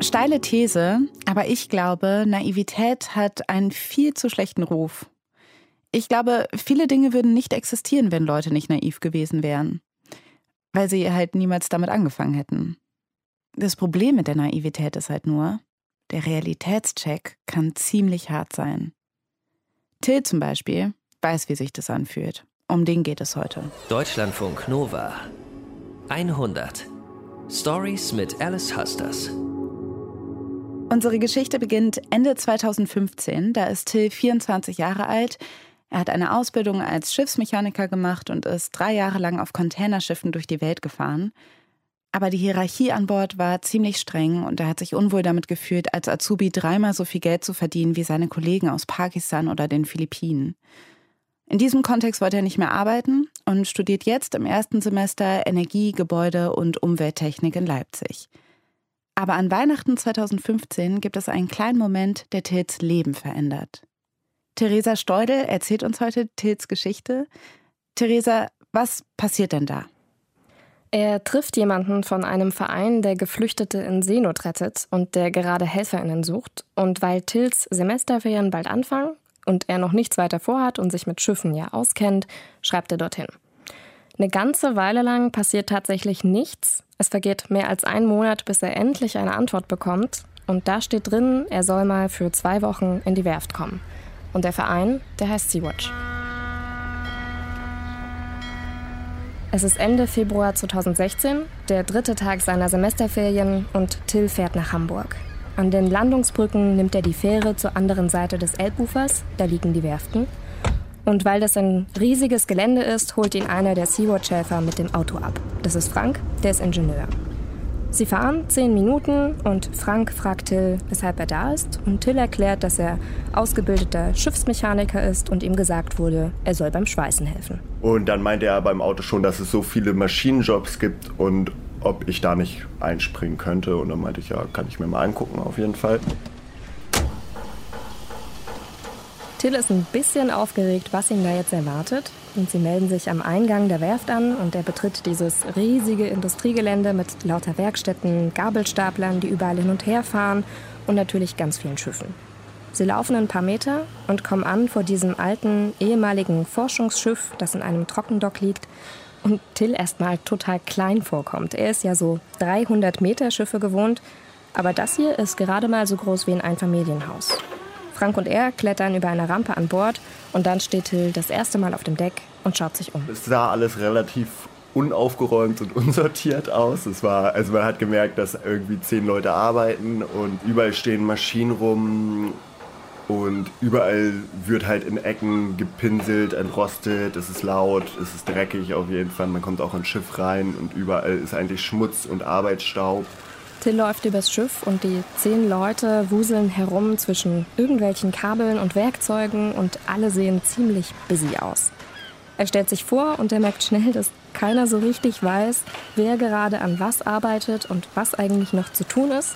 Steile These, aber ich glaube, Naivität hat einen viel zu schlechten Ruf. Ich glaube, viele Dinge würden nicht existieren, wenn Leute nicht naiv gewesen wären. Weil sie halt niemals damit angefangen hätten. Das Problem mit der Naivität ist halt nur, der Realitätscheck kann ziemlich hart sein. Till zum Beispiel weiß, wie sich das anfühlt. Um den geht es heute. Deutschlandfunk Nova 100 Stories mit Alice Husters. Unsere Geschichte beginnt Ende 2015. Da ist Till 24 Jahre alt. Er hat eine Ausbildung als Schiffsmechaniker gemacht und ist drei Jahre lang auf Containerschiffen durch die Welt gefahren. Aber die Hierarchie an Bord war ziemlich streng und er hat sich unwohl damit gefühlt, als Azubi dreimal so viel Geld zu verdienen wie seine Kollegen aus Pakistan oder den Philippinen. In diesem Kontext wollte er nicht mehr arbeiten und studiert jetzt im ersten Semester Energie, Gebäude und Umwelttechnik in Leipzig. Aber an Weihnachten 2015 gibt es einen kleinen Moment, der Tils Leben verändert. Theresa Steudel erzählt uns heute Tils Geschichte. Theresa, was passiert denn da? Er trifft jemanden von einem Verein, der Geflüchtete in Seenot rettet und der gerade HelferInnen sucht. Und weil Tils Semesterferien bald anfangen und er noch nichts weiter vorhat und sich mit Schiffen ja auskennt, schreibt er dorthin. Eine ganze Weile lang passiert tatsächlich nichts. Es vergeht mehr als ein Monat, bis er endlich eine Antwort bekommt. Und da steht drin, er soll mal für zwei Wochen in die Werft kommen. Und der Verein, der heißt Sea-Watch. Es ist Ende Februar 2016, der dritte Tag seiner Semesterferien und Till fährt nach Hamburg. An den Landungsbrücken nimmt er die Fähre zur anderen Seite des Elbufers, da liegen die Werften. Und weil das ein riesiges Gelände ist, holt ihn einer der Sea-Watch-Helfer mit dem Auto ab. Das ist Frank, der ist Ingenieur. Sie fahren zehn Minuten und Frank fragt Till, weshalb er da ist. Und Till erklärt, dass er ausgebildeter Schiffsmechaniker ist und ihm gesagt wurde, er soll beim Schweißen helfen. Und dann meinte er beim Auto schon, dass es so viele Maschinenjobs gibt und ob ich da nicht einspringen könnte. Und dann meinte ich, ja, kann ich mir mal angucken auf jeden Fall. Till ist ein bisschen aufgeregt, was ihn da jetzt erwartet. Und sie melden sich am Eingang der Werft an und er betritt dieses riesige Industriegelände mit lauter Werkstätten, Gabelstaplern, die überall hin und her fahren und natürlich ganz vielen Schiffen. Sie laufen ein paar Meter und kommen an vor diesem alten, ehemaligen Forschungsschiff, das in einem Trockendock liegt und Till erstmal total klein vorkommt. Er ist ja so 300 Meter Schiffe gewohnt, aber das hier ist gerade mal so groß wie ein Einfamilienhaus. Frank und er klettern über eine Rampe an Bord und dann steht Till das erste Mal auf dem Deck und schaut sich um. Es sah alles relativ unaufgeräumt und unsortiert aus. Es war, also man hat gemerkt, dass irgendwie zehn Leute arbeiten und überall stehen Maschinen rum und überall wird halt in Ecken gepinselt, entrostet, es ist laut, es ist dreckig auf jeden Fall. Man kommt auch ins Schiff rein und überall ist eigentlich Schmutz und Arbeitsstaub. Till läuft übers Schiff und die zehn Leute wuseln herum zwischen irgendwelchen Kabeln und Werkzeugen und alle sehen ziemlich busy aus. Er stellt sich vor und er merkt schnell, dass keiner so richtig weiß, wer gerade an was arbeitet und was eigentlich noch zu tun ist.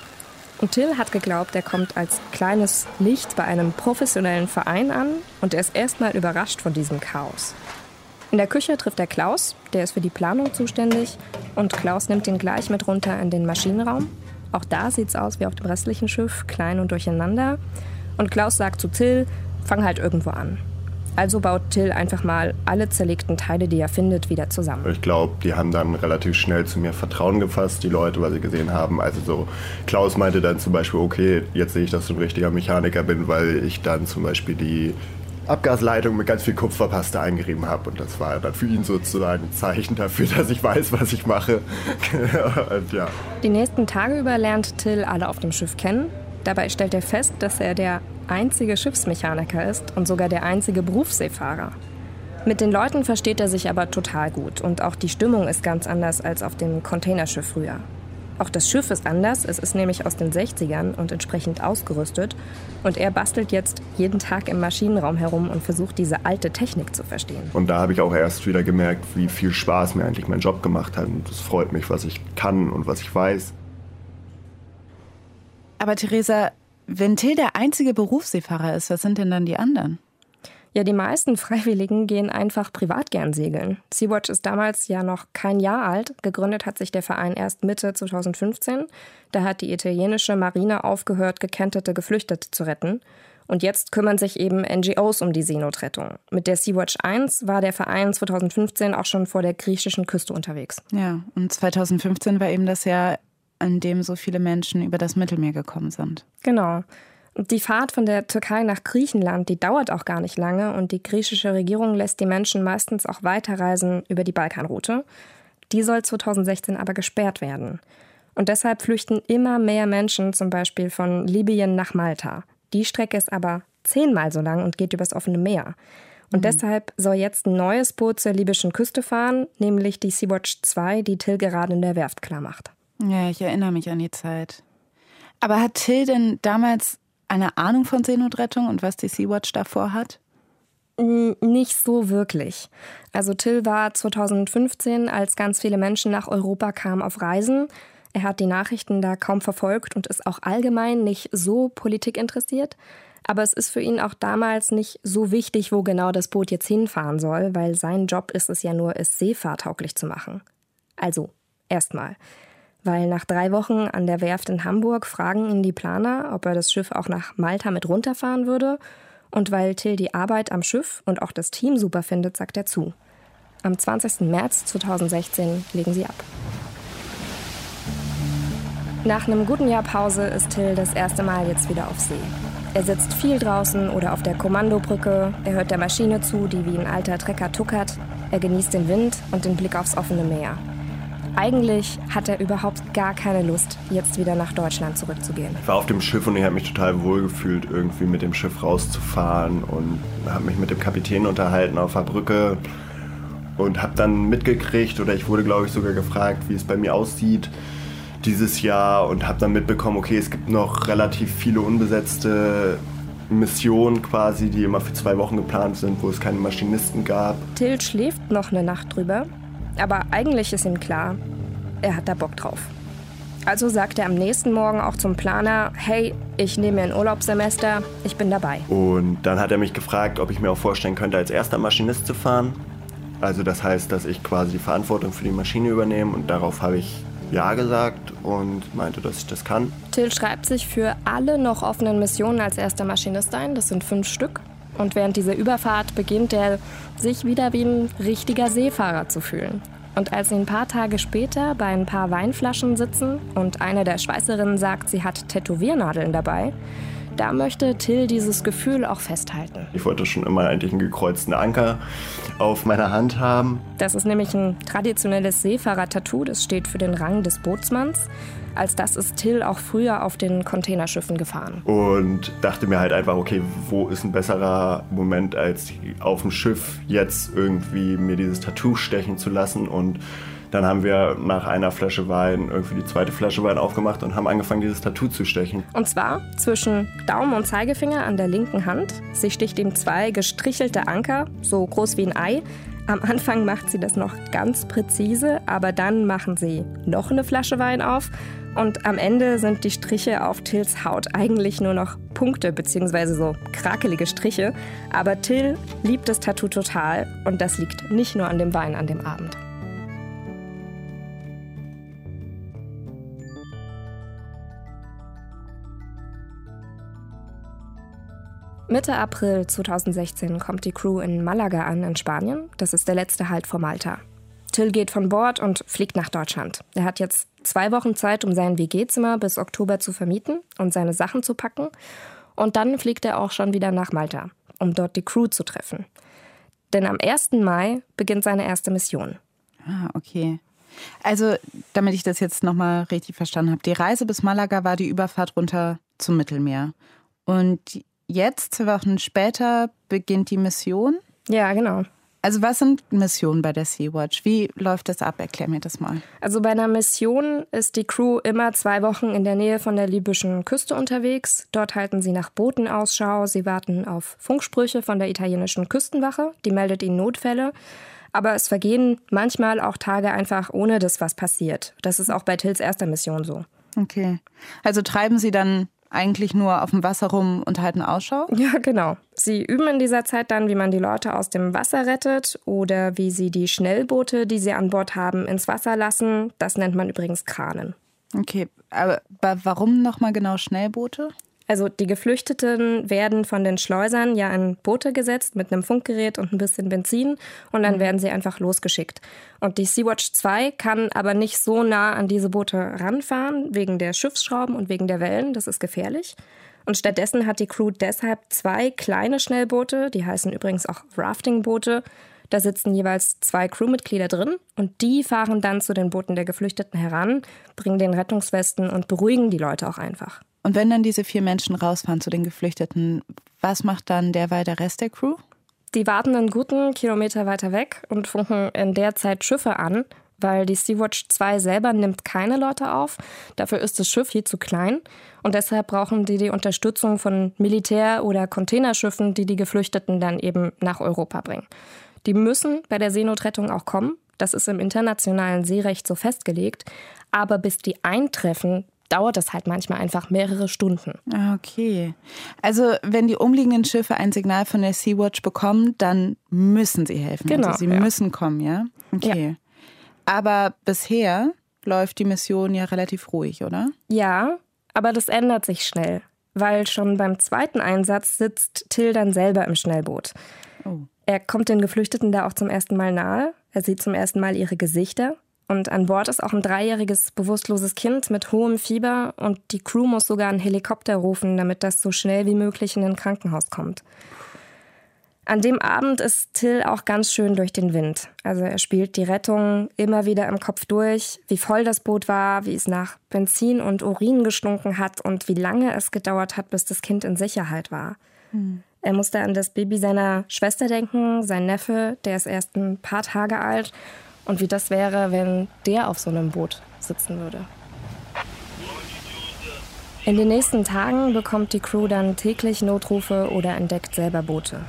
Und Till hat geglaubt, er kommt als kleines Licht bei einem professionellen Verein an und er ist erstmal überrascht von diesem Chaos. In der Küche trifft er Klaus, der ist für die Planung zuständig. Und Klaus nimmt ihn gleich mit runter in den Maschinenraum. Auch da sieht es aus wie auf dem restlichen Schiff, klein und durcheinander. Und Klaus sagt zu Till, fang halt irgendwo an. Also baut Till einfach mal alle zerlegten Teile, die er findet, wieder zusammen. Ich glaube, die haben dann relativ schnell zu mir Vertrauen gefasst, die Leute, weil sie gesehen haben. Also so, Klaus meinte dann zum Beispiel, okay, jetzt sehe ich, dass du ein richtiger Mechaniker bin, weil ich dann zum Beispiel die Abgasleitung mit ganz viel Kupferpaste eingerieben habe. Und das war dann für ihn sozusagen ein Zeichen dafür, dass ich weiß, was ich mache. und ja. Die nächsten Tage über lernt Till alle auf dem Schiff kennen. Dabei stellt er fest, dass er der einzige Schiffsmechaniker ist und sogar der einzige Berufsseefahrer. Mit den Leuten versteht er sich aber total gut und auch die Stimmung ist ganz anders als auf dem Containerschiff früher. Auch das Schiff ist anders, es ist nämlich aus den 60ern und entsprechend ausgerüstet. Und er bastelt jetzt jeden Tag im Maschinenraum herum und versucht, diese alte Technik zu verstehen. Und da habe ich auch erst wieder gemerkt, wie viel Spaß mir eigentlich mein Job gemacht hat. Und es freut mich, was ich kann und was ich weiß. Aber Theresa, wenn Till der einzige Berufsseefahrer ist, was sind denn dann die anderen? Ja, die meisten Freiwilligen gehen einfach privat gern segeln. Sea-Watch ist damals ja noch kein Jahr alt. Gegründet hat sich der Verein erst Mitte 2015. Da hat die italienische Marine aufgehört, gekentete Geflüchtete zu retten. Und jetzt kümmern sich eben NGOs um die Seenotrettung. Mit der Sea-Watch 1 war der Verein 2015 auch schon vor der griechischen Küste unterwegs. Ja, und 2015 war eben das Jahr, an dem so viele Menschen über das Mittelmeer gekommen sind. Genau. Die Fahrt von der Türkei nach Griechenland, die dauert auch gar nicht lange und die griechische Regierung lässt die Menschen meistens auch weiterreisen über die Balkanroute. Die soll 2016 aber gesperrt werden. Und deshalb flüchten immer mehr Menschen zum Beispiel von Libyen nach Malta. Die Strecke ist aber zehnmal so lang und geht übers offene Meer. Und mhm. deshalb soll jetzt ein neues Boot zur libyschen Küste fahren, nämlich die Sea-Watch 2, die Till gerade in der Werft klar macht. Ja, ich erinnere mich an die Zeit. Aber hat Till denn damals eine Ahnung von Seenotrettung und was die Sea-Watch davor hat? Nicht so wirklich. Also Till war 2015, als ganz viele Menschen nach Europa kamen, auf Reisen. Er hat die Nachrichten da kaum verfolgt und ist auch allgemein nicht so politikinteressiert. Aber es ist für ihn auch damals nicht so wichtig, wo genau das Boot jetzt hinfahren soll, weil sein Job ist es ja nur, es seefahrtauglich zu machen. Also, erstmal weil nach drei Wochen an der Werft in Hamburg fragen ihn die Planer, ob er das Schiff auch nach Malta mit runterfahren würde. Und weil Till die Arbeit am Schiff und auch das Team super findet, sagt er zu. Am 20. März 2016 legen sie ab. Nach einem guten Jahr Pause ist Till das erste Mal jetzt wieder auf See. Er sitzt viel draußen oder auf der Kommandobrücke, er hört der Maschine zu, die wie ein alter Trecker tuckert, er genießt den Wind und den Blick aufs offene Meer. Eigentlich hat er überhaupt gar keine Lust, jetzt wieder nach Deutschland zurückzugehen. Ich war auf dem Schiff und ich habe mich total wohl gefühlt, irgendwie mit dem Schiff rauszufahren und habe mich mit dem Kapitän unterhalten auf der Brücke und habe dann mitgekriegt oder ich wurde, glaube ich, sogar gefragt, wie es bei mir aussieht dieses Jahr und habe dann mitbekommen, okay, es gibt noch relativ viele unbesetzte Missionen quasi, die immer für zwei Wochen geplant sind, wo es keine Maschinisten gab. Till schläft noch eine Nacht drüber aber eigentlich ist ihm klar, er hat da Bock drauf. Also sagt er am nächsten Morgen auch zum Planer, hey, ich nehme mir ein Urlaubssemester, ich bin dabei. Und dann hat er mich gefragt, ob ich mir auch vorstellen könnte, als erster Maschinist zu fahren. Also das heißt, dass ich quasi die Verantwortung für die Maschine übernehme und darauf habe ich ja gesagt und meinte, dass ich das kann. Till schreibt sich für alle noch offenen Missionen als erster Maschinist ein, das sind fünf Stück. Und während dieser Überfahrt beginnt er sich wieder wie ein richtiger Seefahrer zu fühlen. Und als sie ein paar Tage später bei ein paar Weinflaschen sitzen und eine der Schweißerinnen sagt, sie hat Tätowiernadeln dabei, da möchte Till dieses Gefühl auch festhalten. Ich wollte schon immer eigentlich einen gekreuzten Anker auf meiner Hand haben. Das ist nämlich ein traditionelles Seefahrer-Tattoo, das steht für den Rang des Bootsmanns. Als das ist Till auch früher auf den Containerschiffen gefahren. Und dachte mir halt einfach, okay, wo ist ein besserer Moment, als auf dem Schiff jetzt irgendwie mir dieses Tattoo stechen zu lassen und dann haben wir nach einer Flasche Wein irgendwie die zweite Flasche Wein aufgemacht und haben angefangen, dieses Tattoo zu stechen. Und zwar zwischen Daumen und Zeigefinger an der linken Hand. Sie sticht ihm zwei gestrichelte Anker, so groß wie ein Ei, am Anfang macht sie das noch ganz präzise, aber dann machen sie noch eine Flasche Wein auf und am Ende sind die Striche auf Tills Haut eigentlich nur noch Punkte bzw. so krakelige Striche. Aber Till liebt das Tattoo total und das liegt nicht nur an dem Wein an dem Abend. Mitte April 2016 kommt die Crew in Malaga an in Spanien. Das ist der letzte Halt vor Malta. Till geht von Bord und fliegt nach Deutschland. Er hat jetzt zwei Wochen Zeit, um sein WG-Zimmer bis Oktober zu vermieten und seine Sachen zu packen. Und dann fliegt er auch schon wieder nach Malta, um dort die Crew zu treffen. Denn am 1. Mai beginnt seine erste Mission. Ah, okay. Also, damit ich das jetzt nochmal richtig verstanden habe, die Reise bis Malaga war die Überfahrt runter zum Mittelmeer. Und jetzt, zwei Wochen später, beginnt die Mission? Ja, genau. Also was sind Missionen bei der Sea-Watch? Wie läuft das ab? Erklär mir das mal. Also bei einer Mission ist die Crew immer zwei Wochen in der Nähe von der libyschen Küste unterwegs. Dort halten sie nach Booten Ausschau. Sie warten auf Funksprüche von der italienischen Küstenwache. Die meldet ihnen Notfälle. Aber es vergehen manchmal auch Tage einfach ohne dass was passiert. Das ist auch bei Tills erster Mission so. Okay. Also treiben Sie dann eigentlich nur auf dem Wasser rum und halten Ausschau? Ja, genau. Sie üben in dieser Zeit dann, wie man die Leute aus dem Wasser rettet oder wie sie die Schnellboote, die sie an Bord haben, ins Wasser lassen. Das nennt man übrigens Kranen. Okay, aber warum nochmal genau Schnellboote? Also die Geflüchteten werden von den Schleusern ja in Boote gesetzt mit einem Funkgerät und ein bisschen Benzin und dann mhm. werden sie einfach losgeschickt. Und die Sea-Watch 2 kann aber nicht so nah an diese Boote ranfahren, wegen der Schiffsschrauben und wegen der Wellen. Das ist gefährlich. Und stattdessen hat die Crew deshalb zwei kleine Schnellboote, die heißen übrigens auch Raftingboote. Da sitzen jeweils zwei Crewmitglieder drin und die fahren dann zu den Booten der Geflüchteten heran, bringen den Rettungswesten und beruhigen die Leute auch einfach. Und wenn dann diese vier Menschen rausfahren zu den Geflüchteten, was macht dann derweil der Rest der Crew? Die warten einen guten Kilometer weiter weg und funken in der Zeit Schiffe an, weil die Sea-Watch 2 selber nimmt keine Leute auf. Dafür ist das Schiff hier zu klein. Und deshalb brauchen die die Unterstützung von Militär- oder Containerschiffen, die die Geflüchteten dann eben nach Europa bringen. Die müssen bei der Seenotrettung auch kommen. Das ist im internationalen Seerecht so festgelegt. Aber bis die eintreffen, dauert es halt manchmal einfach mehrere Stunden. Ah, okay. Also wenn die umliegenden Schiffe ein Signal von der Sea-Watch bekommen, dann müssen sie helfen. Genau. Also sie ja. müssen kommen, ja? Okay. Ja. Aber bisher läuft die Mission ja relativ ruhig, oder? Ja, aber das ändert sich schnell, weil schon beim zweiten Einsatz sitzt Till dann selber im Schnellboot. Oh. Er kommt den Geflüchteten da auch zum ersten Mal nahe. Er sieht zum ersten Mal ihre Gesichter. Und an Bord ist auch ein dreijähriges bewusstloses Kind mit hohem Fieber und die Crew muss sogar einen Helikopter rufen, damit das so schnell wie möglich in ein Krankenhaus kommt. An dem Abend ist Till auch ganz schön durch den Wind. Also er spielt die Rettung immer wieder im Kopf durch, wie voll das Boot war, wie es nach Benzin und Urin gestunken hat und wie lange es gedauert hat, bis das Kind in Sicherheit war. Hm. Er musste an das Baby seiner Schwester denken, sein Neffe, der ist erst ein paar Tage alt und wie das wäre, wenn der auf so einem Boot sitzen würde. In den nächsten Tagen bekommt die Crew dann täglich Notrufe oder entdeckt selber Boote.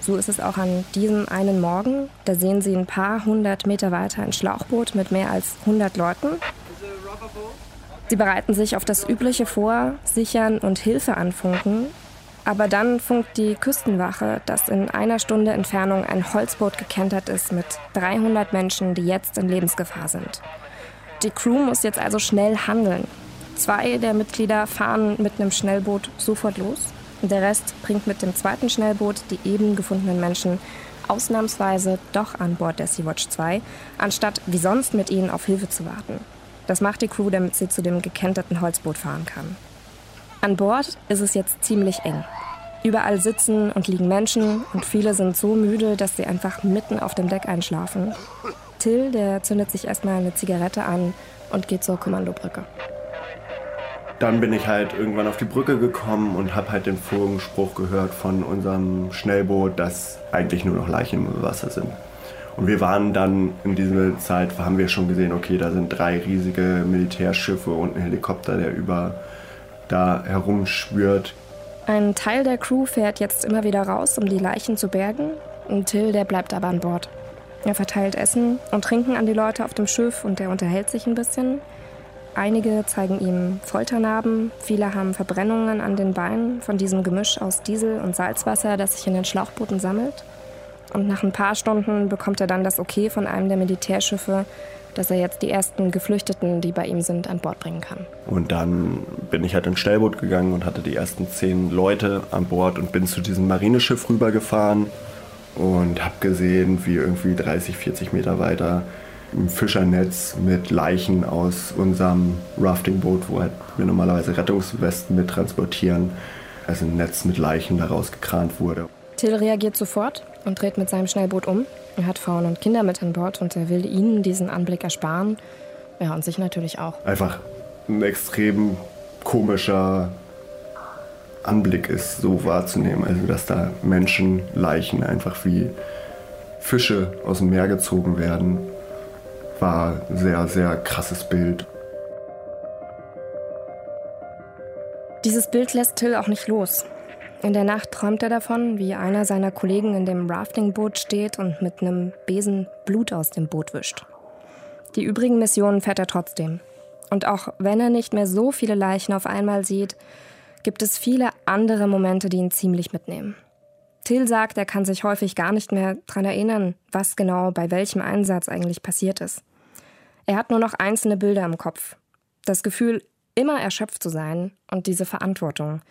So ist es auch an diesem einen Morgen. Da sehen sie ein paar hundert Meter weiter ein Schlauchboot mit mehr als 100 Leuten. Sie bereiten sich auf das Übliche vor, sichern und Hilfe anfunken aber dann funkt die Küstenwache, dass in einer Stunde Entfernung ein Holzboot gekentert ist mit 300 Menschen, die jetzt in Lebensgefahr sind. Die Crew muss jetzt also schnell handeln. Zwei der Mitglieder fahren mit einem Schnellboot sofort los. Der Rest bringt mit dem zweiten Schnellboot die eben gefundenen Menschen ausnahmsweise doch an Bord der Sea-Watch 2, anstatt wie sonst mit ihnen auf Hilfe zu warten. Das macht die Crew, damit sie zu dem gekenterten Holzboot fahren kann. An Bord ist es jetzt ziemlich eng. Überall sitzen und liegen Menschen und viele sind so müde, dass sie einfach mitten auf dem Deck einschlafen. Till, der zündet sich erstmal eine Zigarette an und geht zur Kommandobrücke. Dann bin ich halt irgendwann auf die Brücke gekommen und habe halt den Funkenspruch gehört von unserem Schnellboot, dass eigentlich nur noch Leichen im Wasser sind. Und wir waren dann in dieser Zeit, haben wir schon gesehen, okay, da sind drei riesige Militärschiffe und ein Helikopter, der über da herumschwirrt. Ein Teil der Crew fährt jetzt immer wieder raus, um die Leichen zu bergen. Und Till, der bleibt aber an Bord. Er verteilt Essen und Trinken an die Leute auf dem Schiff und er unterhält sich ein bisschen. Einige zeigen ihm Folternarben, viele haben Verbrennungen an den Beinen von diesem Gemisch aus Diesel und Salzwasser, das sich in den Schlauchbooten sammelt. Und nach ein paar Stunden bekommt er dann das Okay von einem der Militärschiffe, dass er jetzt die ersten Geflüchteten, die bei ihm sind, an Bord bringen kann. Und dann bin ich halt ins Stellboot gegangen und hatte die ersten zehn Leute an Bord und bin zu diesem Marineschiff rübergefahren und habe gesehen, wie irgendwie 30, 40 Meter weiter ein Fischernetz mit Leichen aus unserem Raftingboot, wo halt wir normalerweise Rettungswesten mit transportieren, also ein Netz mit Leichen daraus gekrant wurde. Till reagiert sofort und dreht mit seinem Schnellboot um er hat Frauen und Kinder mit an Bord und er will ihnen diesen Anblick ersparen. Ja, und sich natürlich auch. Einfach ein extrem komischer Anblick ist, so wahrzunehmen. Also, dass da Menschenleichen einfach wie Fische aus dem Meer gezogen werden, war ein sehr, sehr krasses Bild. Dieses Bild lässt Till auch nicht los. In der Nacht träumt er davon, wie einer seiner Kollegen in dem Raftingboot steht und mit einem Besen Blut aus dem Boot wischt. Die übrigen Missionen fährt er trotzdem. Und auch wenn er nicht mehr so viele Leichen auf einmal sieht, gibt es viele andere Momente, die ihn ziemlich mitnehmen. Till sagt, er kann sich häufig gar nicht mehr daran erinnern, was genau bei welchem Einsatz eigentlich passiert ist. Er hat nur noch einzelne Bilder im Kopf. Das Gefühl, immer erschöpft zu sein und diese Verantwortung.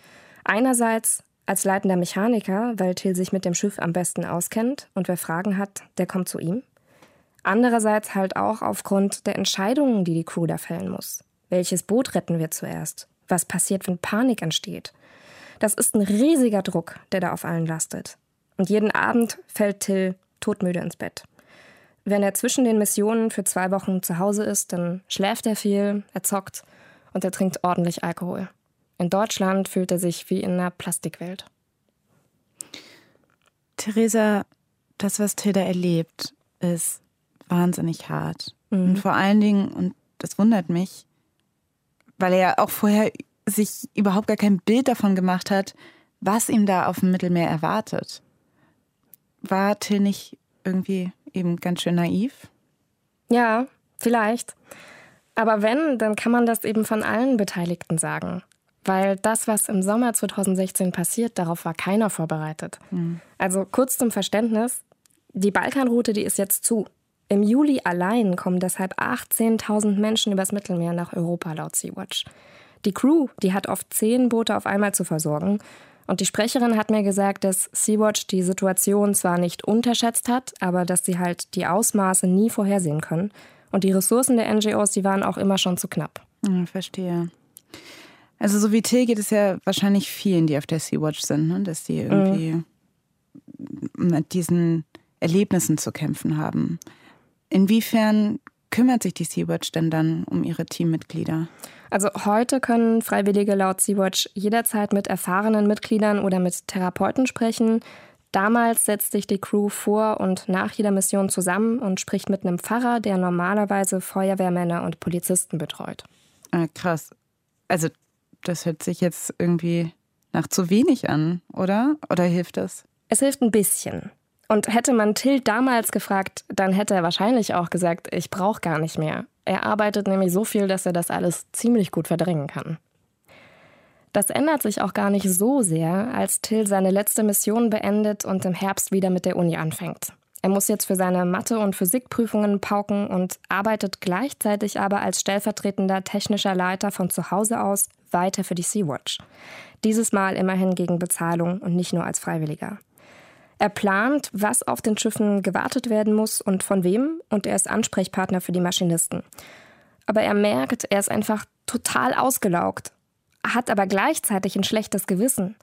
Einerseits als leitender Mechaniker, weil Till sich mit dem Schiff am besten auskennt und wer Fragen hat, der kommt zu ihm. Andererseits halt auch aufgrund der Entscheidungen, die die Crew da fällen muss. Welches Boot retten wir zuerst? Was passiert, wenn Panik entsteht? Das ist ein riesiger Druck, der da auf allen lastet. Und jeden Abend fällt Till todmüde ins Bett. Wenn er zwischen den Missionen für zwei Wochen zu Hause ist, dann schläft er viel, er zockt und er trinkt ordentlich Alkohol. In Deutschland fühlt er sich wie in einer Plastikwelt. Theresa, das, was Tilda erlebt, ist wahnsinnig hart. Mhm. Und vor allen Dingen, und das wundert mich, weil er ja auch vorher sich überhaupt gar kein Bild davon gemacht hat, was ihm da auf dem Mittelmeer erwartet. War Till nicht irgendwie eben ganz schön naiv? Ja, vielleicht. Aber wenn, dann kann man das eben von allen Beteiligten sagen. Weil das, was im Sommer 2016 passiert, darauf war keiner vorbereitet. Mhm. Also kurz zum Verständnis, die Balkanroute, die ist jetzt zu. Im Juli allein kommen deshalb 18.000 Menschen übers Mittelmeer nach Europa laut Sea-Watch. Die Crew, die hat oft zehn Boote auf einmal zu versorgen. Und die Sprecherin hat mir gesagt, dass Sea-Watch die Situation zwar nicht unterschätzt hat, aber dass sie halt die Ausmaße nie vorhersehen können. Und die Ressourcen der NGOs, die waren auch immer schon zu knapp. Ja, verstehe. Also so wie Till geht es ja wahrscheinlich vielen, die auf der Sea-Watch sind, ne? dass die irgendwie mhm. mit diesen Erlebnissen zu kämpfen haben. Inwiefern kümmert sich die Sea-Watch denn dann um ihre Teammitglieder? Also heute können Freiwillige laut Sea-Watch jederzeit mit erfahrenen Mitgliedern oder mit Therapeuten sprechen. Damals setzt sich die Crew vor und nach jeder Mission zusammen und spricht mit einem Pfarrer, der normalerweise Feuerwehrmänner und Polizisten betreut. Ah, krass. Also das hört sich jetzt irgendwie nach zu wenig an, oder? Oder hilft das? Es hilft ein bisschen. Und hätte man Till damals gefragt, dann hätte er wahrscheinlich auch gesagt, ich brauche gar nicht mehr. Er arbeitet nämlich so viel, dass er das alles ziemlich gut verdrängen kann. Das ändert sich auch gar nicht so sehr, als Till seine letzte Mission beendet und im Herbst wieder mit der Uni anfängt. Er muss jetzt für seine Mathe- und Physikprüfungen pauken und arbeitet gleichzeitig aber als stellvertretender technischer Leiter von zu Hause aus weiter für die Sea-Watch. Dieses Mal immerhin gegen Bezahlung und nicht nur als Freiwilliger. Er plant, was auf den Schiffen gewartet werden muss und von wem, und er ist Ansprechpartner für die Maschinisten. Aber er merkt, er ist einfach total ausgelaugt, hat aber gleichzeitig ein schlechtes Gewissen,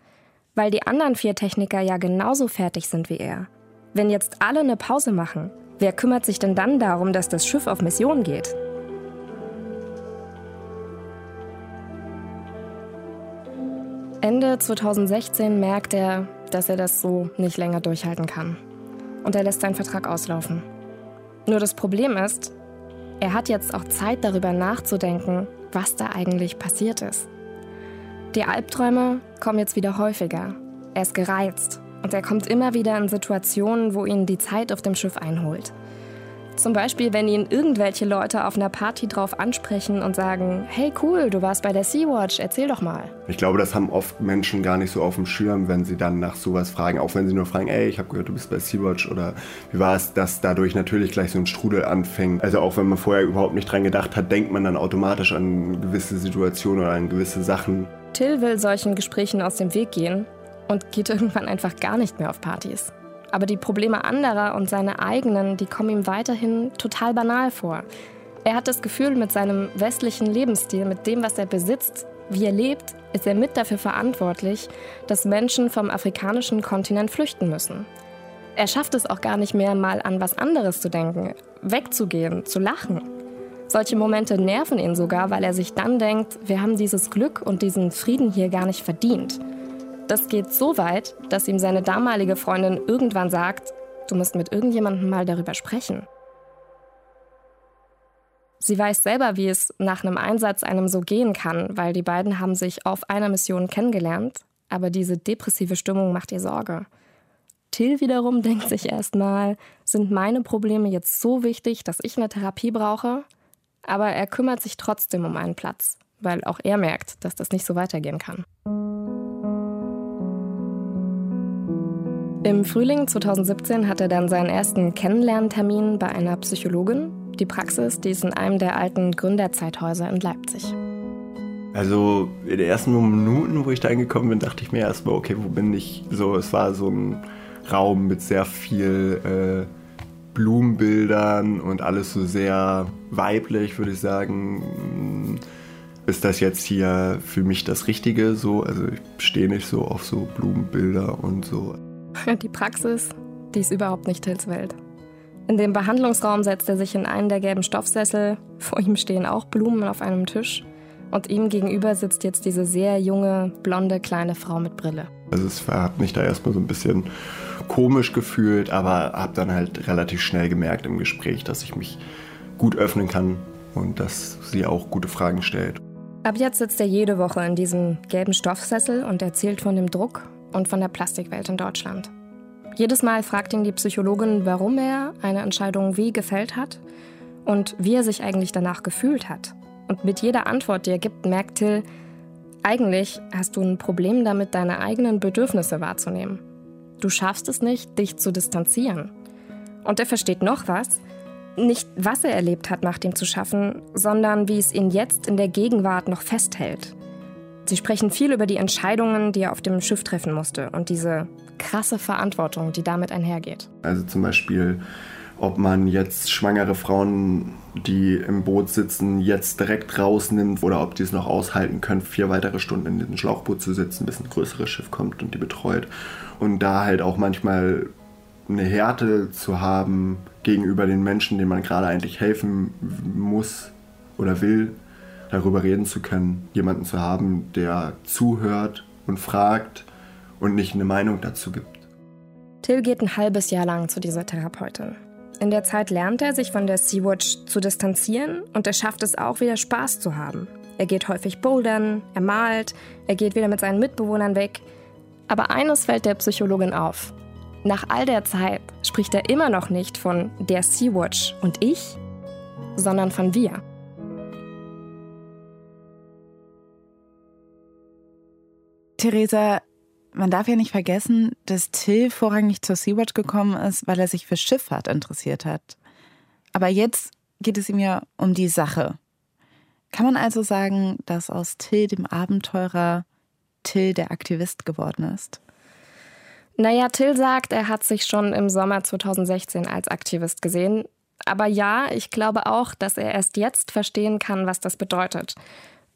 weil die anderen vier Techniker ja genauso fertig sind wie er. Wenn jetzt alle eine Pause machen, wer kümmert sich denn dann darum, dass das Schiff auf Mission geht? Ende 2016 merkt er, dass er das so nicht länger durchhalten kann. Und er lässt seinen Vertrag auslaufen. Nur das Problem ist, er hat jetzt auch Zeit darüber nachzudenken, was da eigentlich passiert ist. Die Albträume kommen jetzt wieder häufiger. Er ist gereizt und er kommt immer wieder in Situationen, wo ihn die Zeit auf dem Schiff einholt. Zum Beispiel, wenn ihn irgendwelche Leute auf einer Party drauf ansprechen und sagen, hey cool, du warst bei der Sea-Watch, erzähl doch mal. Ich glaube, das haben oft Menschen gar nicht so auf dem Schirm, wenn sie dann nach sowas fragen. Auch wenn sie nur fragen, ey, ich habe gehört, du bist bei Sea-Watch oder wie war es, dass dadurch natürlich gleich so ein Strudel anfängt. Also auch wenn man vorher überhaupt nicht dran gedacht hat, denkt man dann automatisch an gewisse Situationen oder an gewisse Sachen. Till will solchen Gesprächen aus dem Weg gehen und geht irgendwann einfach gar nicht mehr auf Partys. Aber die Probleme anderer und seine eigenen, die kommen ihm weiterhin total banal vor. Er hat das Gefühl, mit seinem westlichen Lebensstil, mit dem, was er besitzt, wie er lebt, ist er mit dafür verantwortlich, dass Menschen vom afrikanischen Kontinent flüchten müssen. Er schafft es auch gar nicht mehr, mal an was anderes zu denken, wegzugehen, zu lachen. Solche Momente nerven ihn sogar, weil er sich dann denkt, wir haben dieses Glück und diesen Frieden hier gar nicht verdient. Das geht so weit, dass ihm seine damalige Freundin irgendwann sagt, du musst mit irgendjemandem mal darüber sprechen. Sie weiß selber, wie es nach einem Einsatz einem so gehen kann, weil die beiden haben sich auf einer Mission kennengelernt, aber diese depressive Stimmung macht ihr Sorge. Till wiederum denkt sich erstmal, sind meine Probleme jetzt so wichtig, dass ich eine Therapie brauche? Aber er kümmert sich trotzdem um einen Platz, weil auch er merkt, dass das nicht so weitergehen kann. Im Frühling 2017 hat er dann seinen ersten Kennenlerntermin bei einer Psychologin. Die Praxis, die ist in einem der alten Gründerzeithäuser in Leipzig. Also in den ersten Minuten, wo ich da angekommen bin, dachte ich mir erstmal, okay, wo bin ich? So, es war so ein Raum mit sehr viel äh, Blumenbildern und alles so sehr weiblich, würde ich sagen. Ist das jetzt hier für mich das Richtige? So, also ich stehe nicht so auf so Blumenbilder und so. Die Praxis, die ist überhaupt nicht Tills Welt. In dem Behandlungsraum setzt er sich in einen der gelben Stoffsessel. Vor ihm stehen auch Blumen auf einem Tisch. Und ihm gegenüber sitzt jetzt diese sehr junge, blonde, kleine Frau mit Brille. Also es hat mich da erstmal so ein bisschen komisch gefühlt, aber habe dann halt relativ schnell gemerkt im Gespräch, dass ich mich gut öffnen kann und dass sie auch gute Fragen stellt. Ab jetzt sitzt er jede Woche in diesem gelben Stoffsessel und erzählt von dem Druck und von der Plastikwelt in Deutschland. Jedes Mal fragt ihn die Psychologin, warum er eine Entscheidung wie gefällt hat und wie er sich eigentlich danach gefühlt hat. Und mit jeder Antwort, die er gibt, merkt Till, eigentlich hast du ein Problem damit, deine eigenen Bedürfnisse wahrzunehmen. Du schaffst es nicht, dich zu distanzieren. Und er versteht noch was, nicht was er erlebt hat nach dem zu schaffen, sondern wie es ihn jetzt in der Gegenwart noch festhält. Sie sprechen viel über die Entscheidungen, die er auf dem Schiff treffen musste und diese krasse Verantwortung, die damit einhergeht. Also zum Beispiel, ob man jetzt schwangere Frauen, die im Boot sitzen, jetzt direkt rausnimmt oder ob die es noch aushalten können, vier weitere Stunden in diesem Schlauchboot zu sitzen, bis ein größeres Schiff kommt und die betreut. Und da halt auch manchmal eine Härte zu haben gegenüber den Menschen, denen man gerade eigentlich helfen muss oder will, darüber reden zu können, jemanden zu haben, der zuhört und fragt und nicht eine Meinung dazu gibt. Till geht ein halbes Jahr lang zu dieser Therapeutin. In der Zeit lernt er, sich von der Sea-Watch zu distanzieren und er schafft es auch wieder Spaß zu haben. Er geht häufig bouldern, er malt, er geht wieder mit seinen Mitbewohnern weg. Aber eines fällt der Psychologin auf. Nach all der Zeit spricht er immer noch nicht von der Sea-Watch und ich, sondern von wir. Theresa, man darf ja nicht vergessen, dass Till vorrangig zur Sea-Watch gekommen ist, weil er sich für Schifffahrt interessiert hat. Aber jetzt geht es ihm ja um die Sache. Kann man also sagen, dass aus Till dem Abenteurer Till der Aktivist geworden ist? Naja, Till sagt, er hat sich schon im Sommer 2016 als Aktivist gesehen. Aber ja, ich glaube auch, dass er erst jetzt verstehen kann, was das bedeutet.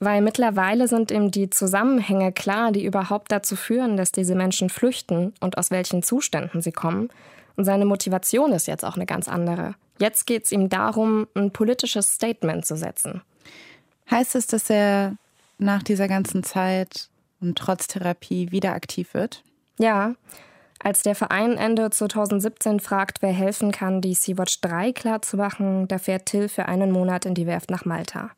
Weil mittlerweile sind ihm die Zusammenhänge klar, die überhaupt dazu führen, dass diese Menschen flüchten und aus welchen Zuständen sie kommen. Und seine Motivation ist jetzt auch eine ganz andere. Jetzt geht es ihm darum, ein politisches Statement zu setzen. Heißt es, dass er nach dieser ganzen Zeit und trotz Therapie wieder aktiv wird? Ja. Als der Verein Ende 2017 fragt, wer helfen kann, die Sea-Watch 3 klarzumachen, da fährt Till für einen Monat in die Werft nach Malta.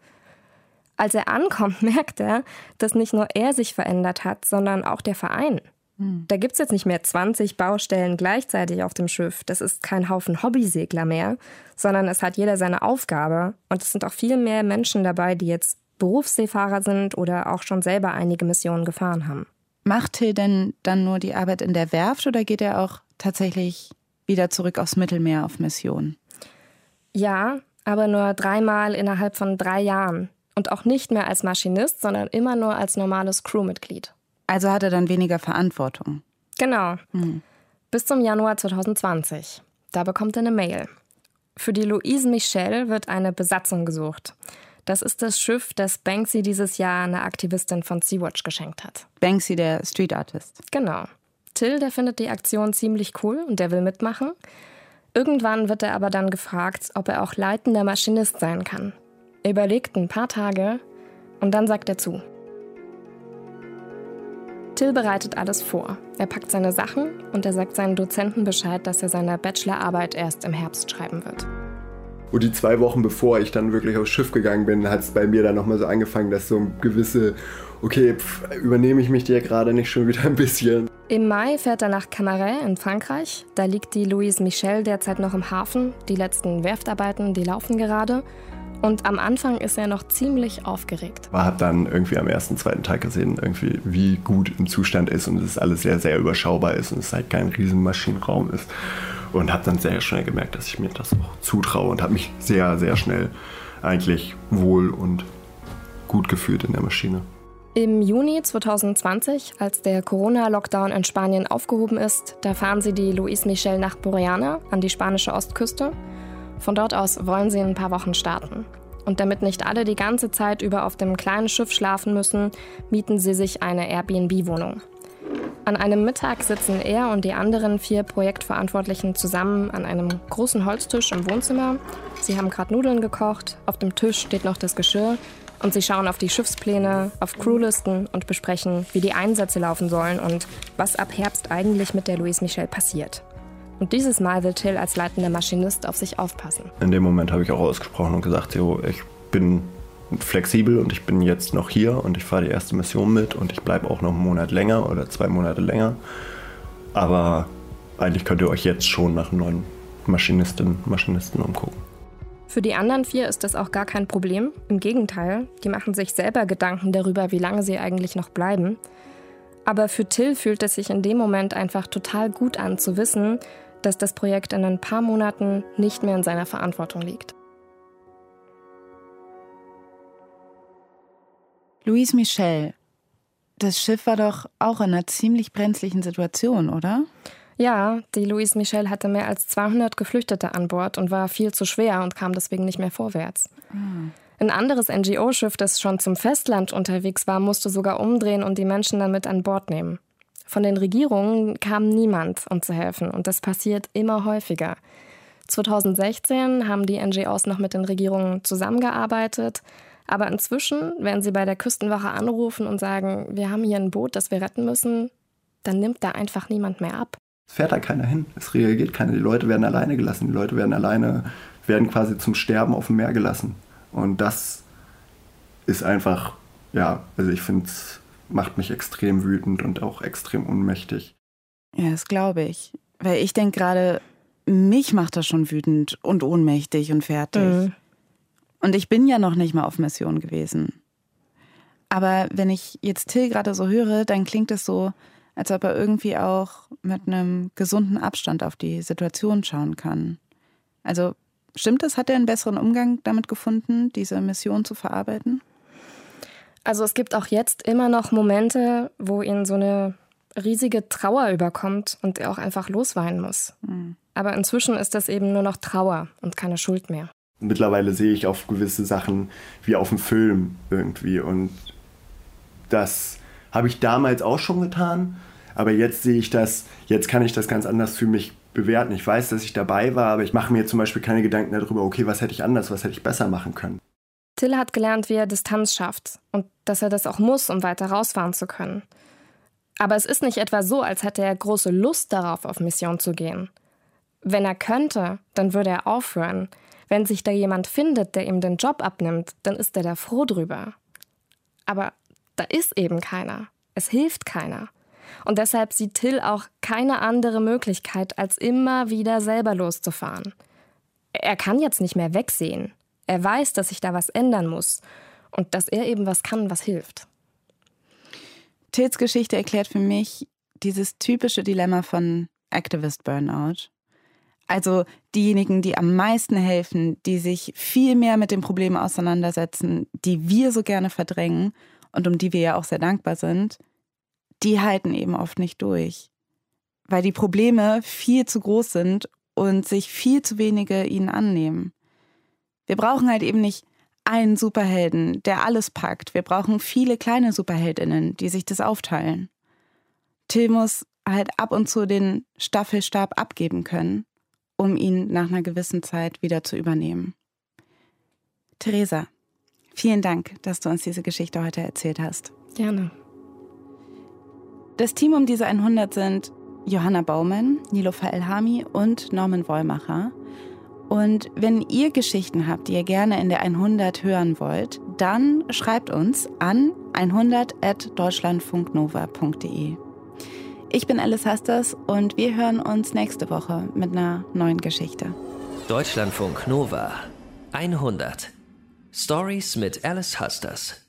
Als er ankommt, merkt er, dass nicht nur er sich verändert hat, sondern auch der Verein. Hm. Da gibt es jetzt nicht mehr 20 Baustellen gleichzeitig auf dem Schiff. Das ist kein Haufen Hobbysegler mehr, sondern es hat jeder seine Aufgabe. Und es sind auch viel mehr Menschen dabei, die jetzt Berufsseefahrer sind oder auch schon selber einige Missionen gefahren haben. Macht Till denn dann nur die Arbeit in der Werft oder geht er auch tatsächlich wieder zurück aufs Mittelmeer auf Mission? Ja, aber nur dreimal innerhalb von drei Jahren. Und auch nicht mehr als Maschinist, sondern immer nur als normales Crewmitglied. Also hat er dann weniger Verantwortung. Genau. Hm. Bis zum Januar 2020. Da bekommt er eine Mail. Für die Louise Michel wird eine Besatzung gesucht. Das ist das Schiff, das Banksy dieses Jahr einer Aktivistin von Sea-Watch geschenkt hat. Banksy, der Street Artist. Genau. Till, der findet die Aktion ziemlich cool und der will mitmachen. Irgendwann wird er aber dann gefragt, ob er auch leitender Maschinist sein kann. Er überlegt ein paar Tage und dann sagt er zu. Till bereitet alles vor. Er packt seine Sachen und er sagt seinen Dozenten Bescheid, dass er seine Bachelorarbeit erst im Herbst schreiben wird. Und die zwei Wochen bevor ich dann wirklich aufs Schiff gegangen bin, hat es bei mir dann nochmal so angefangen, dass so ein gewisse, okay, pff, übernehme ich mich dir gerade nicht schon wieder ein bisschen. Im Mai fährt er nach Camaret in Frankreich. Da liegt die Louise Michel derzeit noch im Hafen. Die letzten Werftarbeiten, die laufen gerade. Und am Anfang ist er noch ziemlich aufgeregt. Man hat dann irgendwie am ersten, zweiten Tag gesehen, irgendwie, wie gut im Zustand ist und es alles sehr, sehr überschaubar ist und es halt kein riesen Maschinenraum ist. Und habe dann sehr schnell gemerkt, dass ich mir das auch zutraue und habe mich sehr, sehr schnell eigentlich wohl und gut gefühlt in der Maschine. Im Juni 2020, als der Corona-Lockdown in Spanien aufgehoben ist, da fahren sie die Luis Michel nach Boreana an die spanische Ostküste. Von dort aus wollen sie in ein paar Wochen starten. Und damit nicht alle die ganze Zeit über auf dem kleinen Schiff schlafen müssen, mieten sie sich eine Airbnb-Wohnung. An einem Mittag sitzen er und die anderen vier Projektverantwortlichen zusammen an einem großen Holztisch im Wohnzimmer. Sie haben gerade Nudeln gekocht, auf dem Tisch steht noch das Geschirr und sie schauen auf die Schiffspläne, auf Crewlisten und besprechen, wie die Einsätze laufen sollen und was ab Herbst eigentlich mit der Louise Michel passiert. Und dieses Mal will Till als leitender Maschinist auf sich aufpassen. In dem Moment habe ich auch ausgesprochen und gesagt, jo, ich bin flexibel und ich bin jetzt noch hier und ich fahre die erste Mission mit und ich bleibe auch noch einen Monat länger oder zwei Monate länger. Aber eigentlich könnt ihr euch jetzt schon nach neuen Maschinistinnen, Maschinisten umgucken. Für die anderen vier ist das auch gar kein Problem. Im Gegenteil, die machen sich selber Gedanken darüber, wie lange sie eigentlich noch bleiben. Aber für Till fühlt es sich in dem Moment einfach total gut an zu wissen, dass das Projekt in ein paar Monaten nicht mehr in seiner Verantwortung liegt. Louise Michel, das Schiff war doch auch in einer ziemlich brenzlichen Situation, oder? Ja, die Louise Michel hatte mehr als 200 Geflüchtete an Bord und war viel zu schwer und kam deswegen nicht mehr vorwärts. Mhm. Ein anderes NGO-Schiff, das schon zum Festland unterwegs war, musste sogar umdrehen und die Menschen dann mit an Bord nehmen. Von den Regierungen kam niemand, um zu helfen, und das passiert immer häufiger. 2016 haben die NGOs noch mit den Regierungen zusammengearbeitet, aber inzwischen, wenn sie bei der Küstenwache anrufen und sagen, wir haben hier ein Boot, das wir retten müssen, dann nimmt da einfach niemand mehr ab. Es fährt da keiner hin, es reagiert keiner. Die Leute werden alleine gelassen, die Leute werden alleine, werden quasi zum Sterben auf dem Meer gelassen. Und das ist einfach, ja, also ich finde, es macht mich extrem wütend und auch extrem ohnmächtig. Ja, das glaube ich. Weil ich denke gerade, mich macht das schon wütend und ohnmächtig und fertig. Mhm. Und ich bin ja noch nicht mal auf Mission gewesen. Aber wenn ich jetzt Till gerade so höre, dann klingt es so, als ob er irgendwie auch mit einem gesunden Abstand auf die Situation schauen kann. Also stimmt es, hat er einen besseren Umgang damit gefunden, diese Mission zu verarbeiten? Also es gibt auch jetzt immer noch Momente, wo ihn so eine riesige Trauer überkommt und er auch einfach losweinen muss. Mhm. Aber inzwischen ist das eben nur noch Trauer und keine Schuld mehr mittlerweile sehe ich auf gewisse Sachen wie auf dem Film irgendwie. Und das habe ich damals auch schon getan. Aber jetzt sehe ich das, jetzt kann ich das ganz anders für mich bewerten. Ich weiß, dass ich dabei war, aber ich mache mir zum Beispiel keine Gedanken darüber, okay, was hätte ich anders, was hätte ich besser machen können. Till hat gelernt, wie er Distanz schafft und dass er das auch muss, um weiter rausfahren zu können. Aber es ist nicht etwa so, als hätte er große Lust darauf, auf Mission zu gehen. Wenn er könnte, dann würde er aufhören. Wenn sich da jemand findet, der ihm den Job abnimmt, dann ist er da froh drüber. Aber da ist eben keiner. Es hilft keiner. Und deshalb sieht Till auch keine andere Möglichkeit, als immer wieder selber loszufahren. Er kann jetzt nicht mehr wegsehen. Er weiß, dass sich da was ändern muss und dass er eben was kann, was hilft. Tills Geschichte erklärt für mich dieses typische Dilemma von Activist Burnout. Also diejenigen, die am meisten helfen, die sich viel mehr mit dem Problem auseinandersetzen, die wir so gerne verdrängen und um die wir ja auch sehr dankbar sind, die halten eben oft nicht durch. Weil die Probleme viel zu groß sind und sich viel zu wenige ihnen annehmen. Wir brauchen halt eben nicht einen Superhelden, der alles packt. Wir brauchen viele kleine Superheldinnen, die sich das aufteilen. Till muss halt ab und zu den Staffelstab abgeben können um ihn nach einer gewissen Zeit wieder zu übernehmen. Theresa, vielen Dank, dass du uns diese Geschichte heute erzählt hast. Gerne. Das Team um diese 100 sind Johanna Baumann, Nilofa Elhami und Norman Wollmacher. Und wenn ihr Geschichten habt, die ihr gerne in der 100 hören wollt, dann schreibt uns an 100.deutschlandfunknova.de. Ich bin Alice Hasters und wir hören uns nächste Woche mit einer neuen Geschichte. Deutschlandfunk Nova 100 Stories mit Alice Husters.